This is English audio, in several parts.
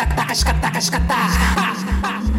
かった、足かった、かった。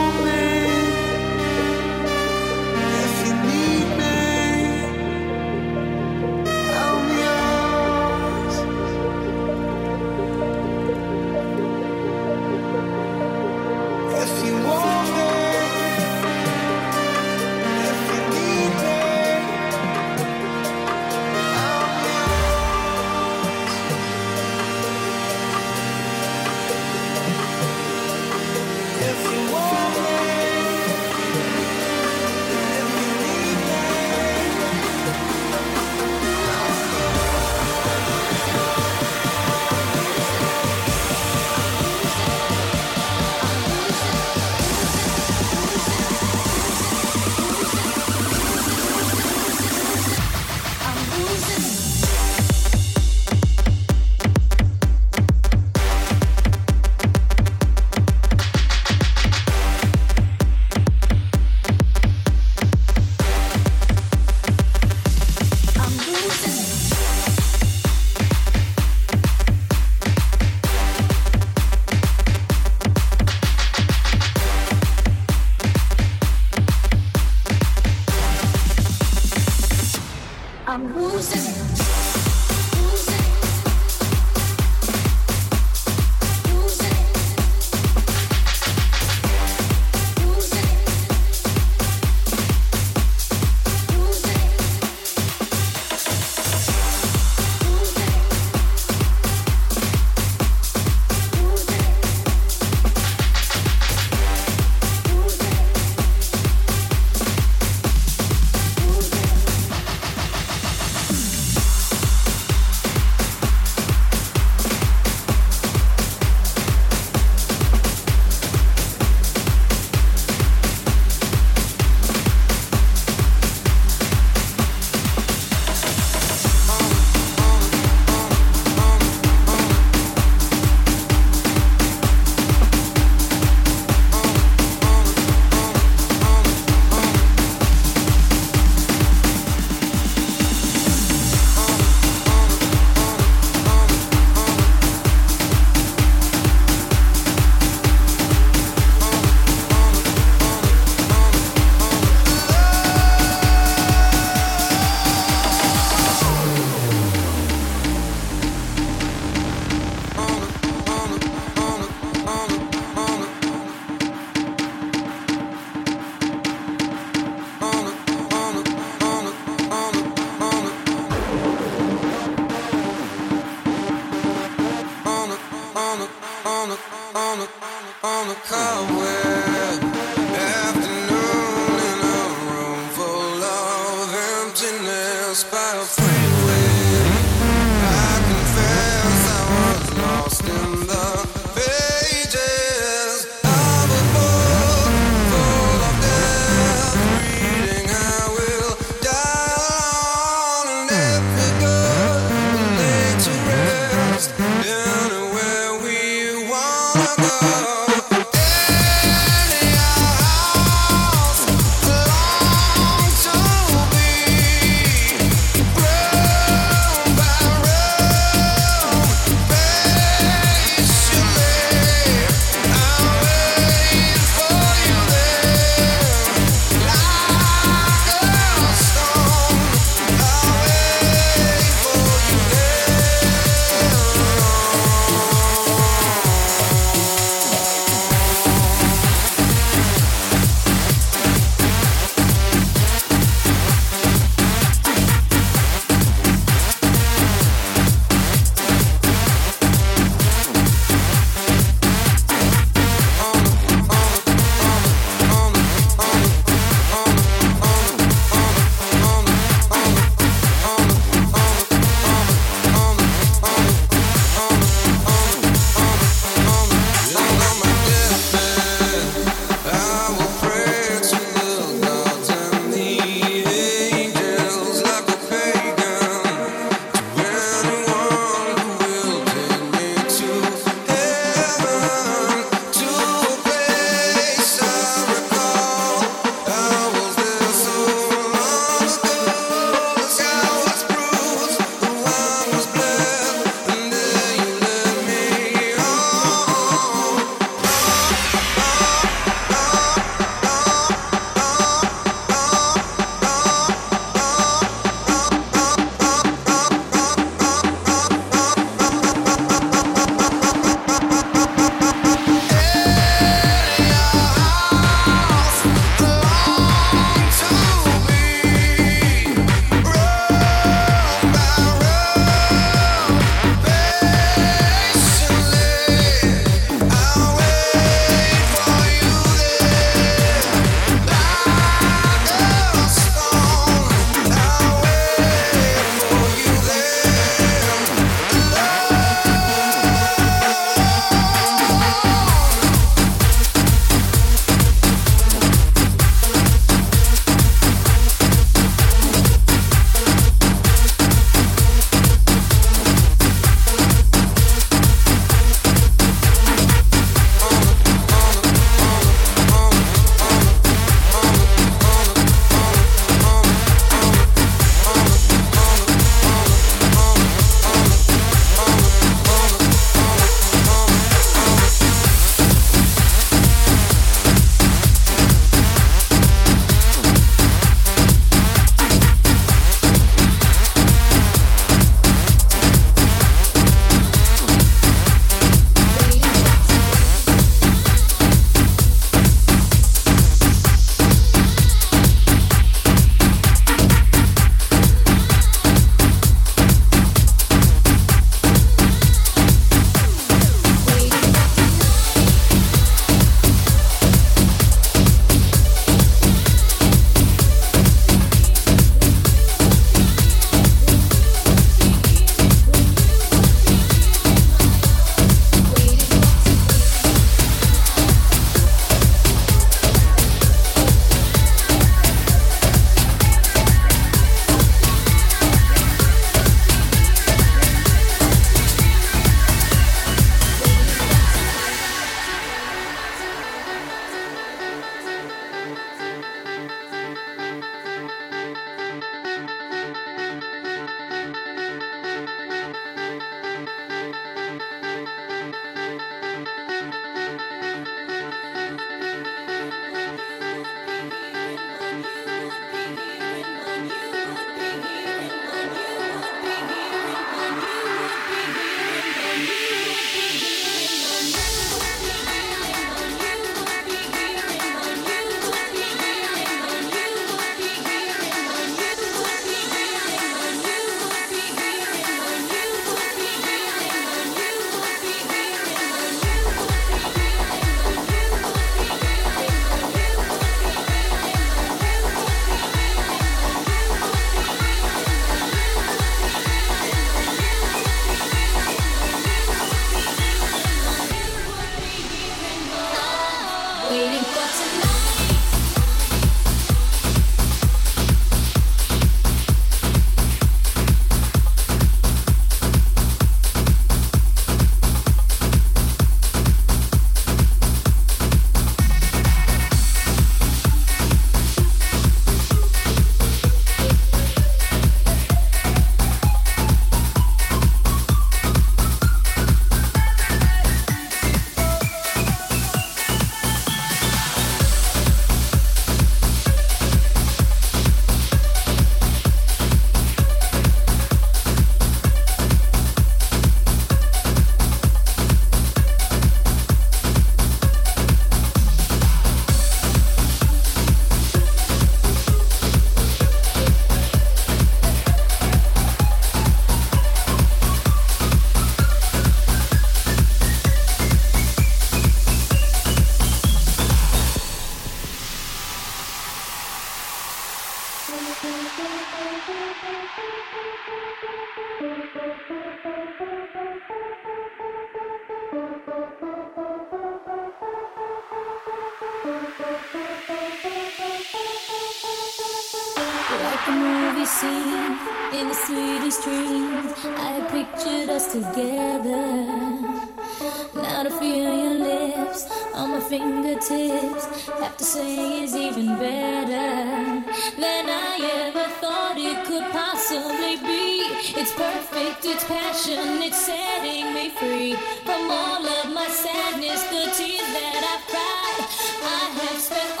could possibly be. It's perfect, it's passion, it's setting me free from all of my sadness, the tears that I've cried. I have spent